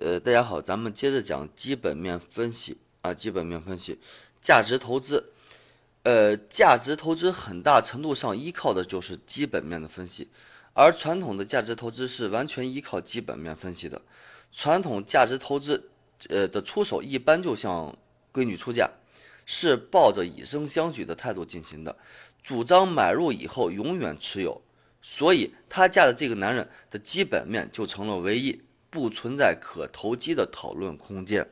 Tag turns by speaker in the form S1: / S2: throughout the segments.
S1: 呃，大家好，咱们接着讲基本面分析啊，基本面分析，价值投资，呃，价值投资很大程度上依靠的就是基本面的分析，而传统的价值投资是完全依靠基本面分析的。传统价值投资，呃的出手一般就像闺女出嫁，是抱着以身相许的态度进行的，主张买入以后永远持有，所以她嫁的这个男人的基本面就成了唯一。不存在可投机的讨论空间。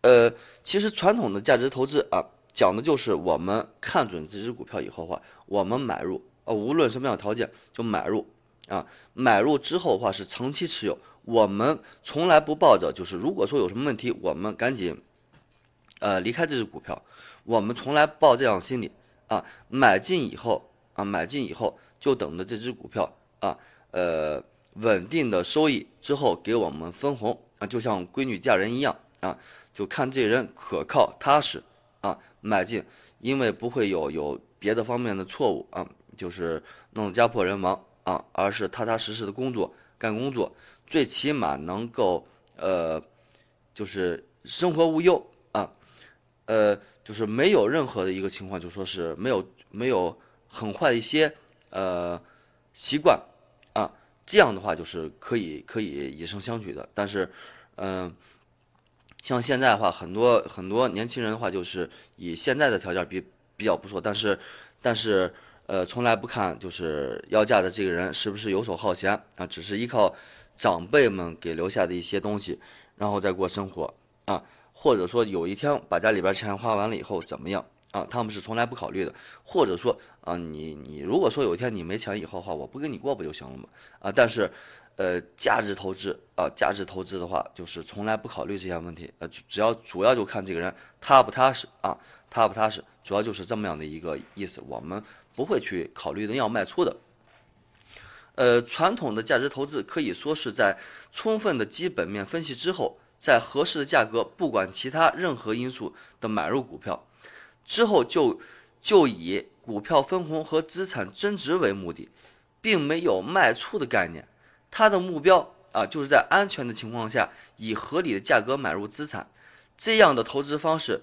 S1: 呃，其实传统的价值投资啊，讲的就是我们看准这只股票以后的话，我们买入啊，无论什么样条件就买入啊，买入之后的话是长期持有。我们从来不抱着就是如果说有什么问题，我们赶紧呃离开这只股票。我们从来抱这样心理啊，买进以后啊，买进以后就等着这只股票啊，呃。稳定的收益之后给我们分红啊，就像闺女嫁人一样啊，就看这人可靠踏实啊，买进，因为不会有有别的方面的错误啊，就是弄得家破人亡啊，而是踏踏实实的工作干工作，最起码能够呃，就是生活无忧啊，呃，就是没有任何的一个情况，就说是没有没有很坏的一些呃习惯。这样的话就是可以可以以身相许的，但是，嗯，像现在的话，很多很多年轻人的话，就是以现在的条件比比较不错，但是，但是，呃，从来不看就是要嫁的这个人是不是游手好闲啊，只是依靠长辈们给留下的一些东西，然后再过生活啊，或者说有一天把家里边钱花完了以后怎么样？啊，他们是从来不考虑的，或者说啊，你你如果说有一天你没钱以后的话，我不跟你过不就行了吗？啊，但是，呃，价值投资啊，价值投资的话，就是从来不考虑这些问题，呃，只要主要就看这个人踏不踏实啊，踏不踏实，主要就是这么样的一个意思，我们不会去考虑的要卖出的。呃，传统的价值投资可以说是在充分的基本面分析之后，在合适的价格，不管其他任何因素的买入股票。之后就就以股票分红和资产增值为目的，并没有卖出的概念。它的目标啊，就是在安全的情况下，以合理的价格买入资产。这样的投资方式，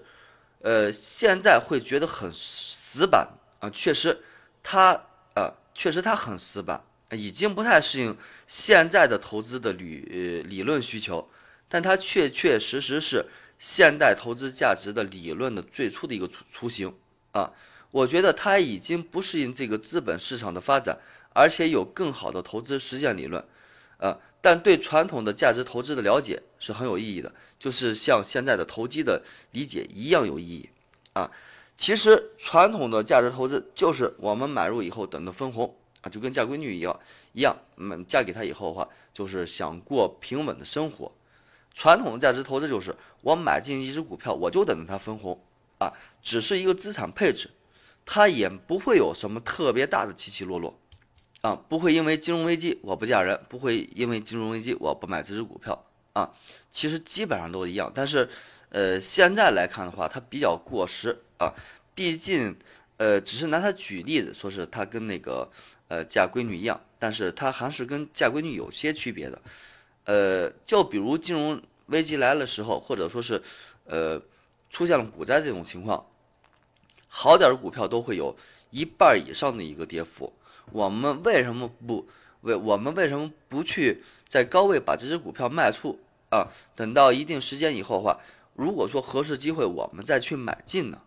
S1: 呃，现在会觉得很死板啊。确实，它啊，确实它很死板，已经不太适应现在的投资的理理论需求。但它确确实实是。现代投资价值的理论的最初的一个雏雏形啊，我觉得它已经不适应这个资本市场的发展，而且有更好的投资实践理论，啊，但对传统的价值投资的了解是很有意义的，就是像现在的投机的理解一样有意义啊。其实传统的价值投资就是我们买入以后等着分红啊，就跟嫁闺女一样一样，嗯，嫁给他以后的话，就是想过平稳的生活。传统的价值投资就是我买进一只股票，我就等着它分红，啊，只是一个资产配置，它也不会有什么特别大的起起落落，啊，不会因为金融危机我不嫁人，不会因为金融危机我不买这只股票，啊，其实基本上都一样，但是，呃，现在来看的话，它比较过时啊，毕竟，呃，只是拿它举例子，说是它跟那个，呃，嫁闺女一样，但是它还是跟嫁闺女有些区别的。呃，就比如金融危机来的时候，或者说是，呃，出现了股灾这种情况，好点的股票都会有一半以上的一个跌幅。我们为什么不为我们为什么不去在高位把这只股票卖出啊？等到一定时间以后的话，如果说合适机会，我们再去买进呢，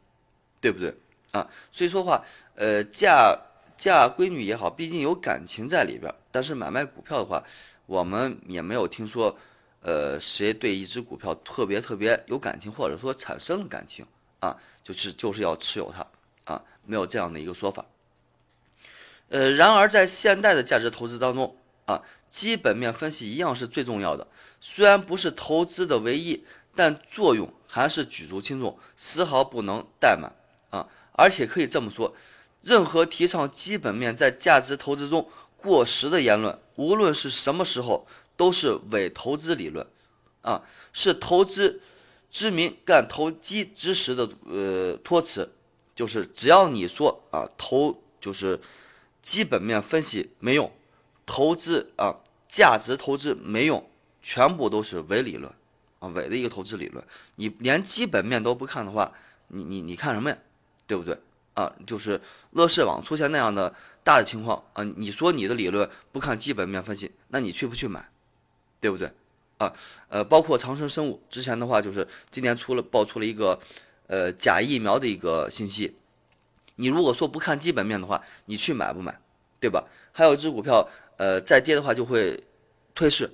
S1: 对不对啊？所以说话，呃，嫁嫁闺女也好，毕竟有感情在里边，但是买卖股票的话。我们也没有听说，呃，谁对一只股票特别特别有感情，或者说产生了感情啊，就是就是要持有它啊，没有这样的一个说法。呃，然而在现代的价值投资当中啊，基本面分析一样是最重要的，虽然不是投资的唯一，但作用还是举足轻重，丝毫不能怠慢啊。而且可以这么说，任何提倡基本面在价值投资中。过时的言论，无论是什么时候，都是伪投资理论，啊，是投资之名干投机之时的呃托词，就是只要你说啊投就是基本面分析没用，投资啊价值投资没用，全部都是伪理论啊，伪的一个投资理论。你连基本面都不看的话，你你你看什么呀？对不对？啊，就是乐视网出现那样的大的情况啊，你说你的理论不看基本面分析，那你去不去买？对不对？啊，呃，包括长生生物之前的话，就是今年出了爆出了一个呃假疫苗的一个信息，你如果说不看基本面的话，你去买不买？对吧？还有一只股票，呃，再跌的话就会退市，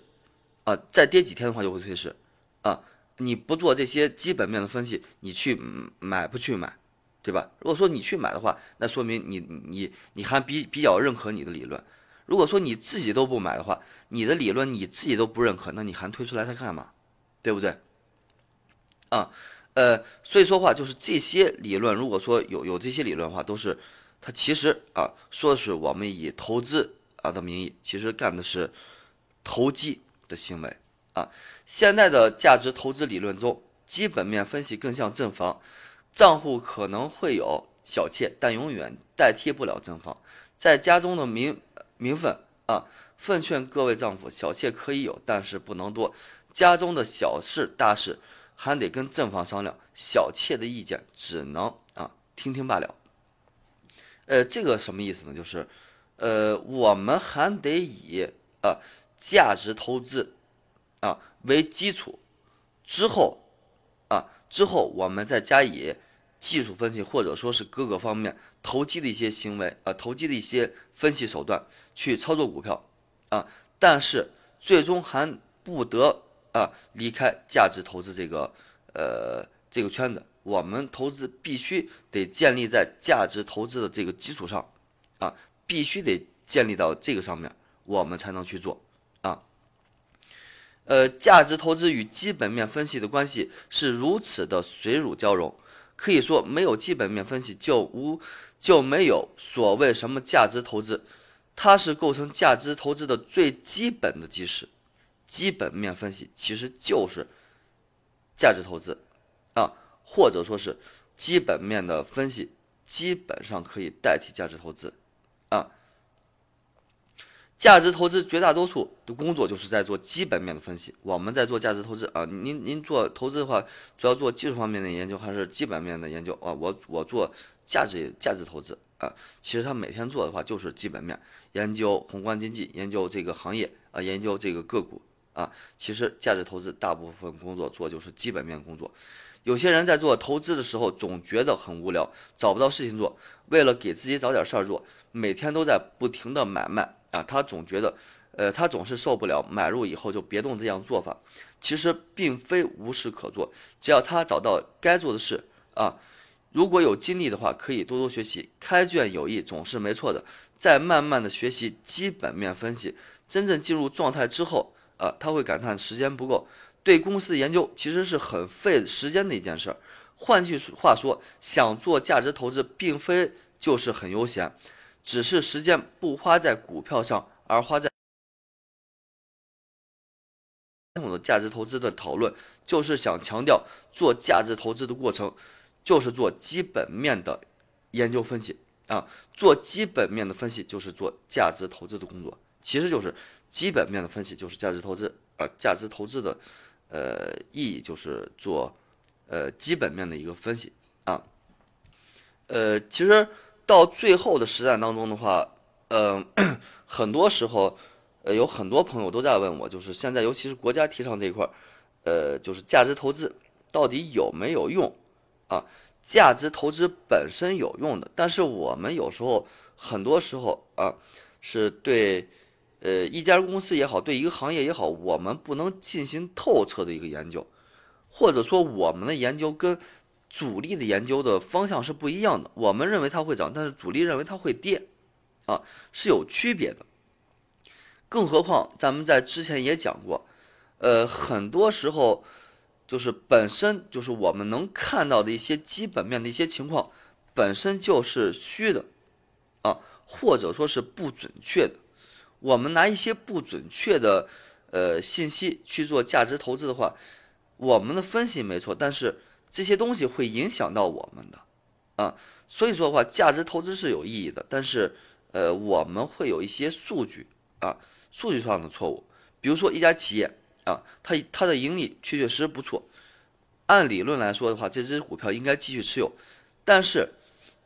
S1: 啊，再跌几天的话就会退市，啊，你不做这些基本面的分析，你去买不去买？对吧？如果说你去买的话，那说明你你你还比比较认可你的理论。如果说你自己都不买的话，你的理论你自己都不认可，那你还推出来它干嘛？对不对？啊，呃，所以说话就是这些理论，如果说有有这些理论的话，都是它其实啊说的是我们以投资啊的名义，其实干的是投机的行为啊。现在的价值投资理论中，基本面分析更像正方。账户可能会有小妾，但永远代替不了正房。在家中的名名分啊，奉劝各位丈夫，小妾可以有，但是不能多。家中的小事大事，还得跟正房商量。小妾的意见只能啊听听罢了。呃，这个什么意思呢？就是，呃，我们还得以啊价值投资啊为基础，之后。之后，我们再加以技术分析，或者说是各个方面投机的一些行为啊，投机的一些分析手段去操作股票啊，但是最终还不得啊离开价值投资这个呃这个圈子。我们投资必须得建立在价值投资的这个基础上啊，必须得建立到这个上面，我们才能去做。呃，价值投资与基本面分析的关系是如此的水乳交融，可以说没有基本面分析就无就没有所谓什么价值投资，它是构成价值投资的最基本的基石。基本面分析其实就是价值投资啊，或者说是基本面的分析基本上可以代替价值投资啊。价值投资绝大多数的工作就是在做基本面的分析。我们在做价值投资啊，您您做投资的话，主要做技术方面的研究还是基本面的研究啊？我我做价值价值投资啊，其实他每天做的话就是基本面研究、宏观经济研究这个行业啊，研究这个个股啊。其实价值投资大部分工作做就是基本面工作。有些人在做投资的时候总觉得很无聊，找不到事情做，为了给自己找点事儿做，每天都在不停的买卖。啊，他总觉得，呃，他总是受不了买入以后就别动这样做法。其实并非无事可做，只要他找到该做的事啊，如果有精力的话，可以多多学习。开卷有益总是没错的，再慢慢的学习基本面分析，真正进入状态之后啊，他会感叹时间不够。对公司的研究其实是很费时间的一件事儿。换句话说，想做价值投资，并非就是很悠闲。只是时间不花在股票上，而花在传统的价值投资的讨论，就是想强调做价值投资的过程，就是做基本面的研究分析啊，做基本面的分析就是做价值投资的工作，其实就是基本面的分析就是价值投资啊，价值投资的呃意义就是做呃基本面的一个分析啊，呃，其实。到最后的实战当中的话，嗯，很多时候，呃，有很多朋友都在问我，就是现在，尤其是国家提倡这一块，呃，就是价值投资到底有没有用啊？价值投资本身有用的，但是我们有时候，很多时候啊，是对，呃，一家公司也好，对一个行业也好，我们不能进行透彻的一个研究，或者说我们的研究跟。主力的研究的方向是不一样的，我们认为它会涨，但是主力认为它会跌，啊，是有区别的。更何况咱们在之前也讲过，呃，很多时候就是本身就是我们能看到的一些基本面的一些情况，本身就是虚的，啊，或者说是不准确的。我们拿一些不准确的呃信息去做价值投资的话，我们的分析没错，但是。这些东西会影响到我们的，啊，所以说的话，价值投资是有意义的，但是，呃，我们会有一些数据啊，数据上的错误，比如说一家企业啊，它它的盈利确确实实不错。按理论来说的话，这只股票应该继续持有，但是，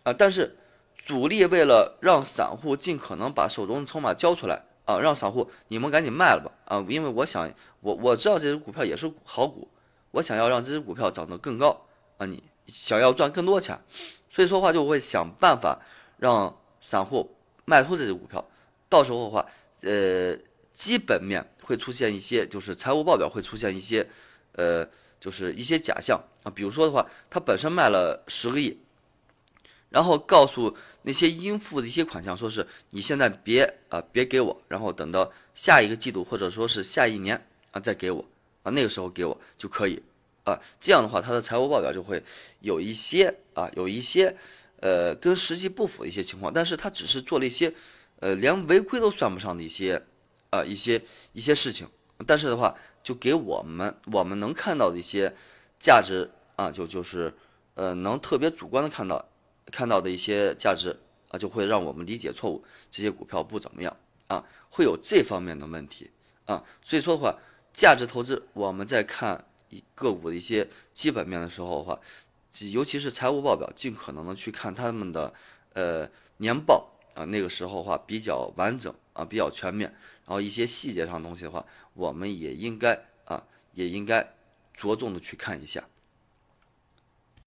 S1: 啊，但是主力为了让散户尽可能把手中的筹码交出来啊，让散户你们赶紧卖了吧啊，因为我想我我知道这只股票也是好股，我想要让这只股票涨得更高啊，你想要赚更多钱，所以说话就会想办法让散户卖出这只股票，到时候的话，呃，基本面会出现一些，就是财务报表会出现一些，呃。就是一些假象啊，比如说的话，它本身卖了十个亿，然后告诉那些应付的一些款项，说是你现在别啊别给我，然后等到下一个季度或者说是下一年啊再给我啊那个时候给我就可以啊，这样的话它的财务报表就会有一些啊有一些呃跟实际不符的一些情况，但是它只是做了一些呃连违规都算不上的一些啊一些一些事情，但是的话。就给我们我们能看到的一些价值啊，就就是呃能特别主观的看到看到的一些价值啊，就会让我们理解错误，这些股票不怎么样啊，会有这方面的问题啊。所以说的话，价值投资我们在看一个股的一些基本面的时候的话，尤其是财务报表，尽可能的去看他们的呃年报啊，那个时候的话比较完整啊，比较全面。然后一些细节上的东西的话，我们也应该啊，也应该着重的去看一下。